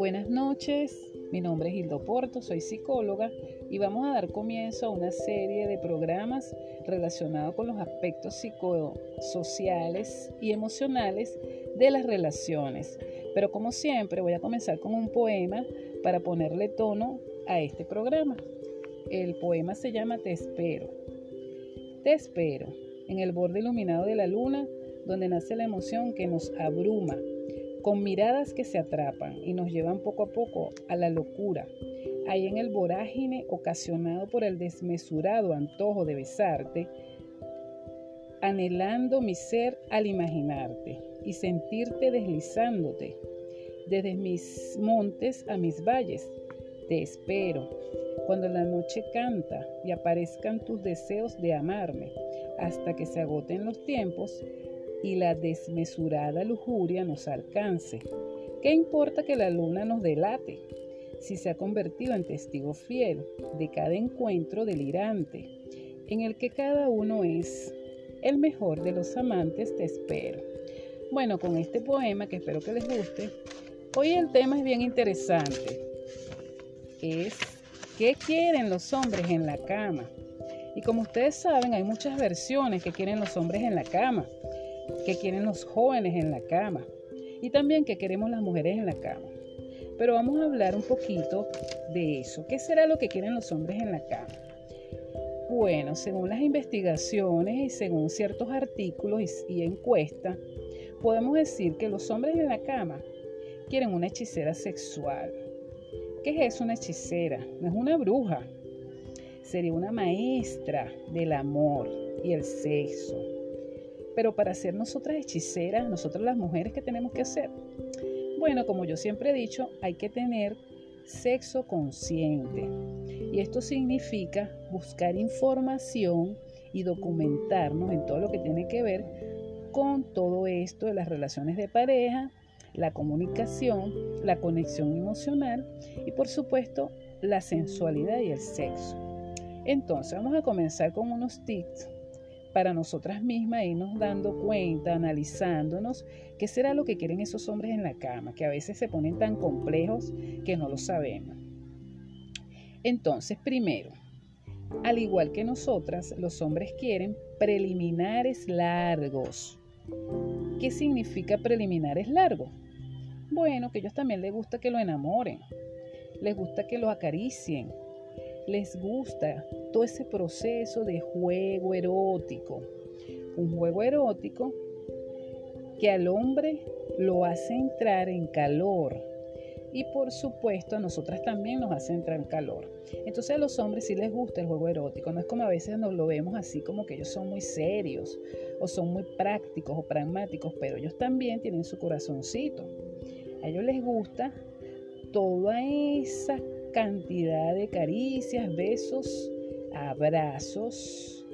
Buenas noches, mi nombre es Hildo Porto, soy psicóloga y vamos a dar comienzo a una serie de programas relacionados con los aspectos psicosociales y emocionales de las relaciones. Pero como siempre voy a comenzar con un poema para ponerle tono a este programa. El poema se llama Te espero. Te espero en el borde iluminado de la luna donde nace la emoción que nos abruma con miradas que se atrapan y nos llevan poco a poco a la locura, ahí en el vorágine ocasionado por el desmesurado antojo de besarte, anhelando mi ser al imaginarte y sentirte deslizándote desde mis montes a mis valles. Te espero cuando la noche canta y aparezcan tus deseos de amarme hasta que se agoten los tiempos y la desmesurada lujuria nos alcance. ¿Qué importa que la luna nos delate? Si se ha convertido en testigo fiel de cada encuentro delirante, en el que cada uno es el mejor de los amantes, te espero. Bueno, con este poema que espero que les guste, hoy el tema es bien interesante. Es ¿qué quieren los hombres en la cama? Y como ustedes saben, hay muchas versiones que quieren los hombres en la cama que quieren los jóvenes en la cama y también que queremos las mujeres en la cama. Pero vamos a hablar un poquito de eso. ¿Qué será lo que quieren los hombres en la cama? Bueno, según las investigaciones y según ciertos artículos y, encuestas, podemos decir que los hombres en la cama quieren una hechicera sexual. ¿Qué es una hechicera? No es una bruja. Sería una maestra del amor y el sexo pero para ser nosotras hechiceras, nosotras las mujeres, ¿qué tenemos que hacer? Bueno, como yo siempre he dicho, hay que tener sexo consciente. Y esto significa buscar información y documentarnos en todo lo que tiene que ver con todo esto de las relaciones de pareja, la comunicación, la conexión emocional y por supuesto la sensualidad y el sexo. Entonces vamos a comenzar con unos tips para nosotras mismas irnos dando cuenta, analizándonos, qué será lo que quieren esos hombres en la cama, que a veces se ponen tan complejos que no lo sabemos. Entonces, primero, al igual que nosotras, los hombres quieren preliminares largos. ¿Qué significa preliminares largos? Bueno, que ellos también les gusta que lo enamoren, les gusta que lo acaricien, les gusta todo ese proceso de juego erótico. Un juego erótico que al hombre lo hace entrar en calor. Y por supuesto a nosotras también nos hace entrar en calor. Entonces a los hombres sí les gusta el juego erótico. No es como a veces nos lo vemos así como que ellos son muy serios o son muy prácticos o pragmáticos, pero ellos también tienen su corazoncito. A ellos les gusta toda esa cantidad de caricias, besos, abrazos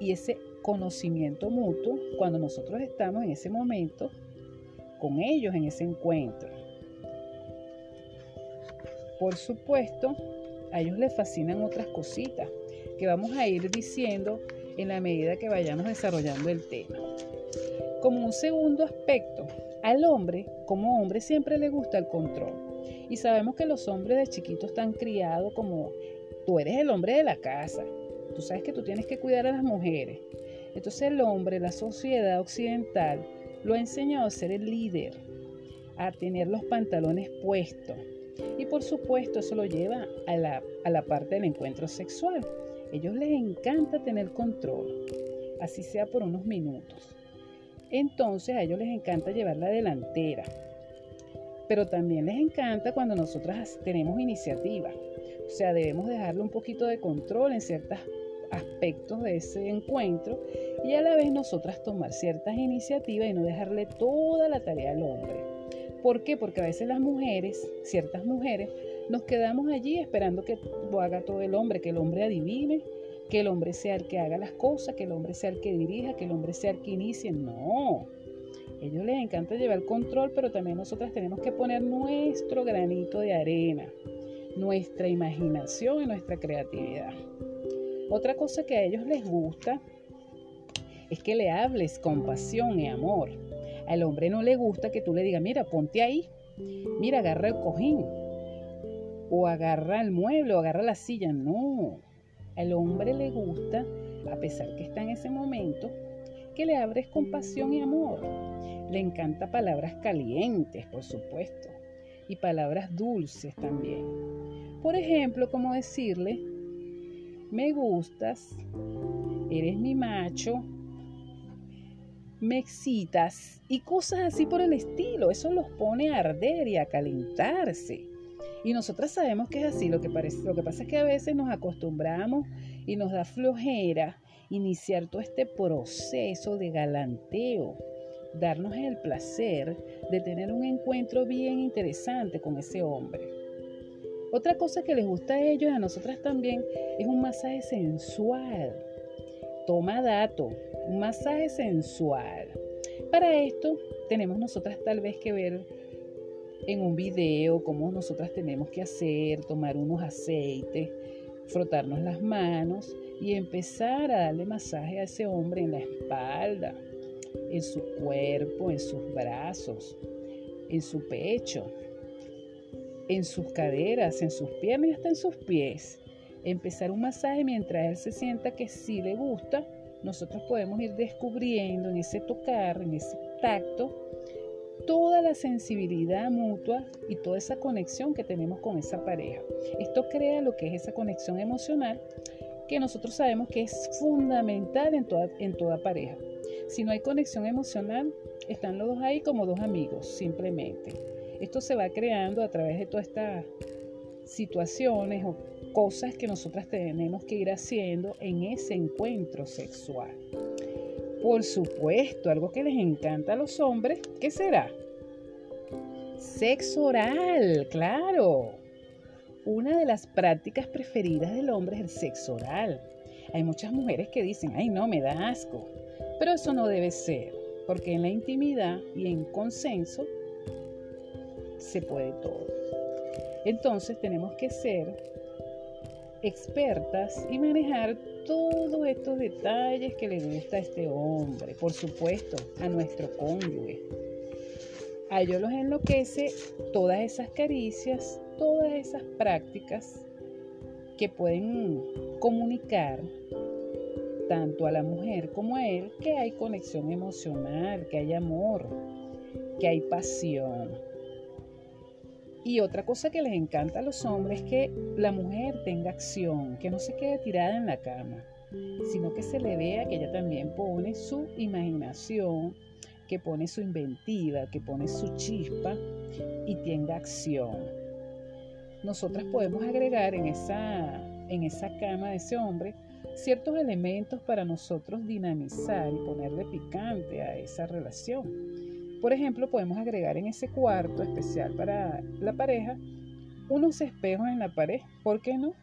y ese conocimiento mutuo cuando nosotros estamos en ese momento con ellos en ese encuentro. Por supuesto, a ellos les fascinan otras cositas que vamos a ir diciendo en la medida que vayamos desarrollando el tema. Como un segundo aspecto, al hombre, como hombre, siempre le gusta el control. Y sabemos que los hombres de chiquitos están criados como tú eres el hombre de la casa. Tú sabes que tú tienes que cuidar a las mujeres. Entonces el hombre, la sociedad occidental, lo ha enseñado a ser el líder, a tener los pantalones puestos. Y por supuesto eso lo lleva a la, a la parte del encuentro sexual. ellos les encanta tener control, así sea por unos minutos. Entonces a ellos les encanta llevar la delantera pero también les encanta cuando nosotras tenemos iniciativa. O sea, debemos dejarle un poquito de control en ciertos aspectos de ese encuentro y a la vez nosotras tomar ciertas iniciativas y no dejarle toda la tarea al hombre. ¿Por qué? Porque a veces las mujeres, ciertas mujeres, nos quedamos allí esperando que lo haga todo el hombre, que el hombre adivine, que el hombre sea el que haga las cosas, que el hombre sea el que dirija, que el hombre sea el que inicie. No, ellos les encanta llevar control, pero también nosotras tenemos que poner nuestro granito de arena, nuestra imaginación y nuestra creatividad. Otra cosa que a ellos les gusta es que le hables con pasión y amor. Al hombre no le gusta que tú le digas, mira, ponte ahí, mira, agarra el cojín, o agarra el mueble, o agarra la silla. No, al hombre le gusta, a pesar que está en ese momento, que le abres con pasión y amor. Le encanta palabras calientes, por supuesto, y palabras dulces también. Por ejemplo, como decirle, me gustas, eres mi macho, me excitas y cosas así por el estilo. Eso los pone a arder y a calentarse. Y nosotras sabemos que es así. Lo que, lo que pasa es que a veces nos acostumbramos y nos da flojera iniciar todo este proceso de galanteo, darnos el placer de tener un encuentro bien interesante con ese hombre. Otra cosa que les gusta a ellos y a nosotras también es un masaje sensual. Toma dato, un masaje sensual. Para esto tenemos nosotras tal vez que ver en un video cómo nosotras tenemos que hacer, tomar unos aceites, frotarnos las manos y empezar a darle masaje a ese hombre en la espalda, en su cuerpo, en sus brazos, en su pecho, en sus caderas, en sus piernas y hasta en sus pies. Empezar un masaje mientras él se sienta que sí le gusta nosotros podemos ir descubriendo en ese tocar, en ese tacto, toda la sensibilidad mutua y toda esa conexión que tenemos con esa pareja. Esto crea lo que es esa conexión emocional que nosotros sabemos que es fundamental en toda, en toda pareja. Si no hay conexión emocional, están los dos ahí como dos amigos, simplemente. Esto se va creando a través de todas estas situaciones o cosas que nosotras tenemos que ir haciendo en ese encuentro sexual. Por supuesto, algo que les encanta a los hombres, ¿qué será? Sexo oral, claro. Una de las prácticas preferidas del hombre es el sexo oral. Hay muchas mujeres que dicen, ay no, me da asco. Pero eso no debe ser, porque en la intimidad y en consenso se puede todo. Entonces tenemos que ser expertas y manejar todos estos detalles que le gusta a este hombre, por supuesto, a nuestro cónyuge. A ellos los enloquece todas esas caricias, todas esas prácticas que pueden comunicar tanto a la mujer como a él que hay conexión emocional, que hay amor, que hay pasión. Y otra cosa que les encanta a los hombres es que la mujer tenga acción, que no se quede tirada en la cama, sino que se le vea que ella también pone su imaginación, que pone su inventiva, que pone su chispa y tenga acción. Nosotras podemos agregar en esa, en esa cama de ese hombre ciertos elementos para nosotros dinamizar y ponerle picante a esa relación. Por ejemplo, podemos agregar en ese cuarto especial para la pareja unos espejos en la pared. ¿Por qué no?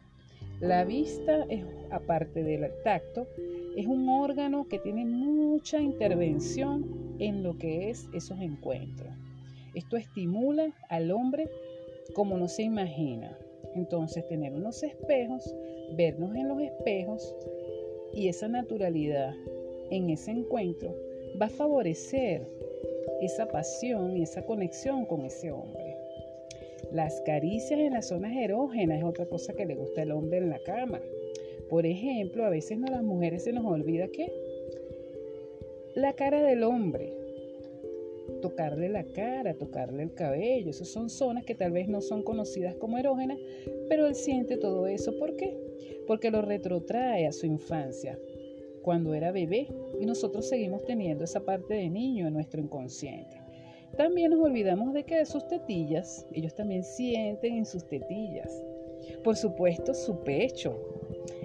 La vista, es, aparte del tacto, es un órgano que tiene mucha intervención en lo que es esos encuentros. Esto estimula al hombre como no se imagina. Entonces, tener unos espejos, vernos en los espejos y esa naturalidad en ese encuentro va a favorecer esa pasión y esa conexión con ese hombre. Las caricias en las zonas erógenas es otra cosa que le gusta al hombre en la cama. Por ejemplo, a veces a las mujeres se nos olvida que la cara del hombre, tocarle la cara, tocarle el cabello, esas son zonas que tal vez no son conocidas como erógenas, pero él siente todo eso. ¿Por qué? Porque lo retrotrae a su infancia, cuando era bebé y nosotros seguimos teniendo esa parte de niño en nuestro inconsciente. También nos olvidamos de que sus tetillas, ellos también sienten en sus tetillas. Por supuesto, su pecho,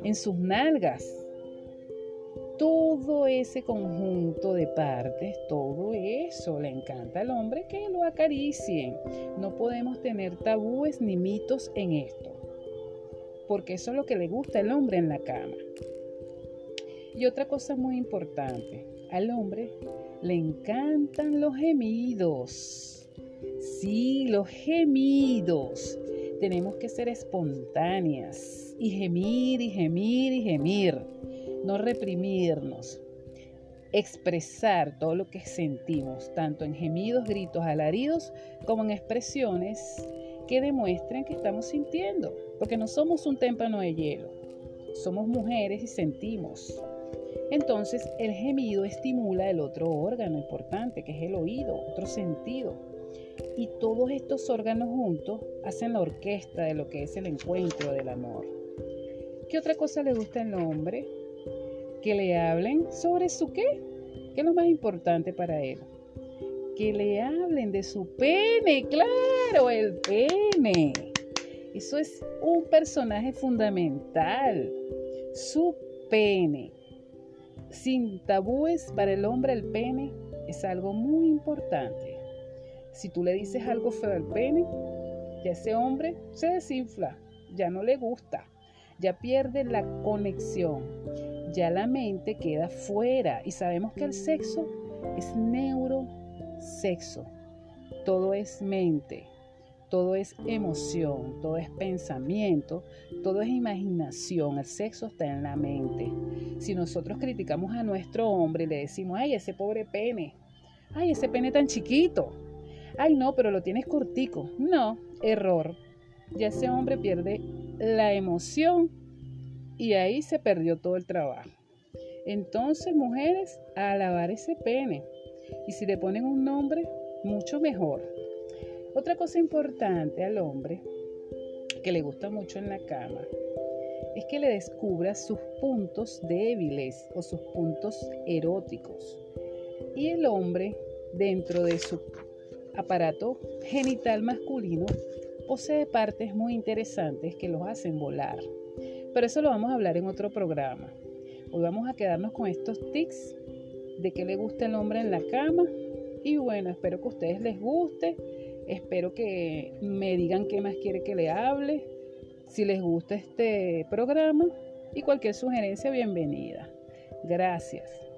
en sus nalgas. Todo ese conjunto de partes, todo eso le encanta al hombre que lo acaricien. No podemos tener tabúes ni mitos en esto, porque eso es lo que le gusta al hombre en la cama. Y otra cosa muy importante, al hombre le encantan los gemidos. Sí, los gemidos. Tenemos que ser espontáneas y gemir y gemir y gemir, no reprimirnos. expresar todo lo que sentimos, tanto en gemidos, gritos, alaridos, como en expresiones que demuestren que estamos sintiendo, porque no somos un témpano de hielo, somos mujeres y sentimos. Entonces el gemido estimula el otro órgano importante, que es el oído, otro sentido. Y todos estos órganos juntos hacen la orquesta de lo que es el encuentro del amor. ¿Qué otra cosa le gusta al hombre? Que le hablen sobre su qué, ¿Qué es lo más importante para él. Que le hablen de su pene, claro, el pene. Eso es un personaje fundamental. Su pene. Sin tabúes para el hombre el pene es algo muy importante. Si tú le dices algo feo al pene, ya ese hombre se desinfla, ya no le gusta, ya pierde la conexión, ya la mente queda fuera y sabemos que el sexo es neurosexo, todo es mente todo es emoción, todo es pensamiento, todo es imaginación. El sexo está en la mente. Si nosotros criticamos a nuestro hombre y le decimos, ay, ese pobre pene, ay, ese pene tan chiquito, ay, no, pero lo tienes cortico. No, error. Ya ese hombre pierde la emoción y ahí se perdió todo el trabajo. Entonces, mujeres, alabar ese pene. Y si le ponen un nombre, mucho mejor. Otra cosa importante al hombre que le gusta mucho en la cama es que le descubra sus puntos débiles o sus puntos eróticos. Y el hombre, dentro de su aparato genital masculino, posee partes muy interesantes que los hacen volar. Pero eso lo vamos a hablar en otro programa. Hoy vamos a quedarnos con estos tics de que le gusta el hombre en la cama. Y bueno, espero que a ustedes les guste Espero que me digan qué más quiere que le hable, si les gusta este programa y cualquier sugerencia, bienvenida. Gracias.